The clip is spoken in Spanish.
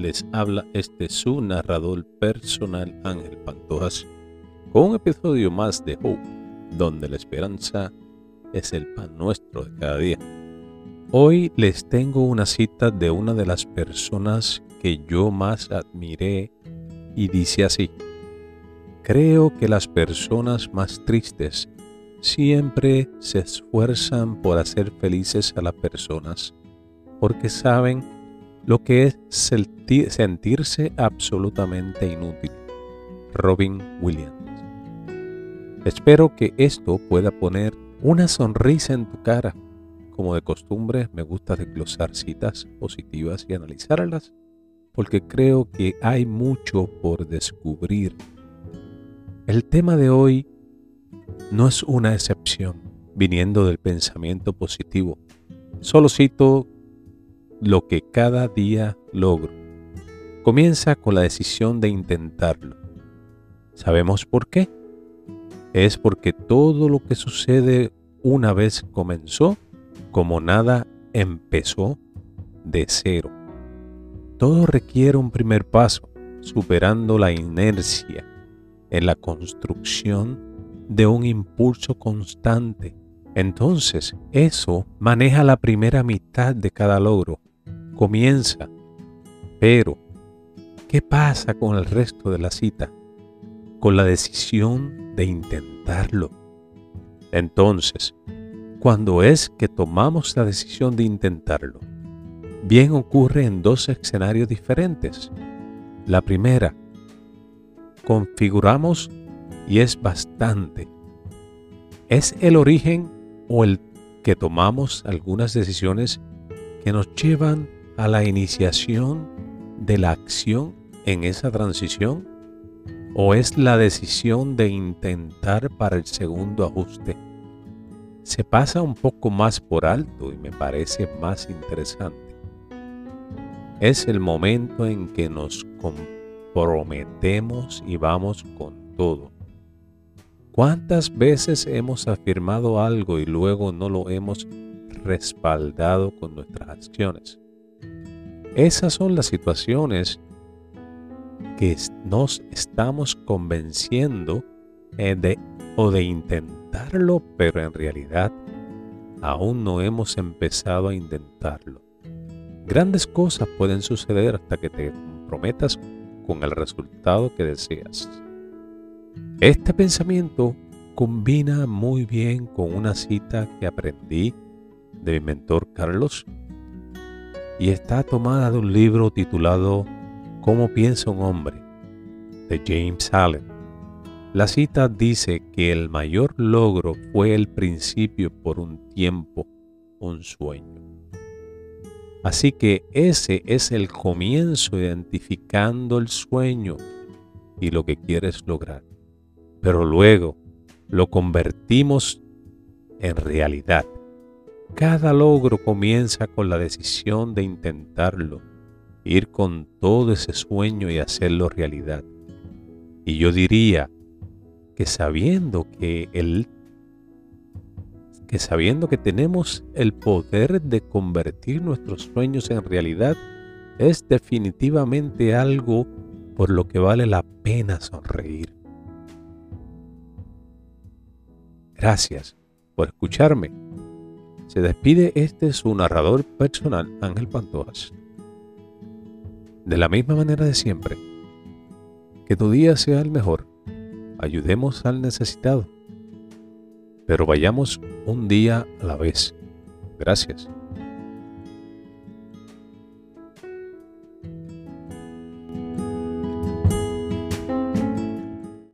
les habla este su narrador personal Ángel Pantojas con un episodio más de Hope, donde la esperanza es el pan nuestro de cada día. Hoy les tengo una cita de una de las personas que yo más admiré y dice así, creo que las personas más tristes siempre se esfuerzan por hacer felices a las personas porque saben lo que es sentirse absolutamente inútil. Robin Williams. Espero que esto pueda poner una sonrisa en tu cara. Como de costumbre, me gusta desglosar citas positivas y analizarlas porque creo que hay mucho por descubrir. El tema de hoy no es una excepción viniendo del pensamiento positivo. Solo cito lo que cada día logro. Comienza con la decisión de intentarlo. ¿Sabemos por qué? Es porque todo lo que sucede una vez comenzó, como nada empezó de cero. Todo requiere un primer paso, superando la inercia en la construcción de un impulso constante. Entonces, eso maneja la primera mitad de cada logro comienza. Pero, ¿qué pasa con el resto de la cita? Con la decisión de intentarlo. Entonces, cuando es que tomamos la decisión de intentarlo, bien ocurre en dos escenarios diferentes. La primera, configuramos y es bastante. Es el origen o el que tomamos algunas decisiones que nos llevan a la iniciación de la acción en esa transición? ¿O es la decisión de intentar para el segundo ajuste? Se pasa un poco más por alto y me parece más interesante. Es el momento en que nos comprometemos y vamos con todo. ¿Cuántas veces hemos afirmado algo y luego no lo hemos respaldado con nuestras acciones? Esas son las situaciones que nos estamos convenciendo eh, de, o de intentarlo, pero en realidad aún no hemos empezado a intentarlo. Grandes cosas pueden suceder hasta que te comprometas con el resultado que deseas. Este pensamiento combina muy bien con una cita que aprendí de mi mentor Carlos y está tomada de un libro titulado ¿Cómo piensa un hombre? de James Allen. La cita dice que el mayor logro fue el principio por un tiempo, un sueño. Así que ese es el comienzo identificando el sueño y lo que quieres lograr. Pero luego lo convertimos en realidad. Cada logro comienza con la decisión de intentarlo, ir con todo ese sueño y hacerlo realidad. Y yo diría que sabiendo que el que sabiendo que tenemos el poder de convertir nuestros sueños en realidad es definitivamente algo por lo que vale la pena sonreír. Gracias por escucharme se despide este su narrador personal, Ángel Pantojas. De la misma manera de siempre, que tu día sea el mejor, ayudemos al necesitado, pero vayamos un día a la vez. Gracias.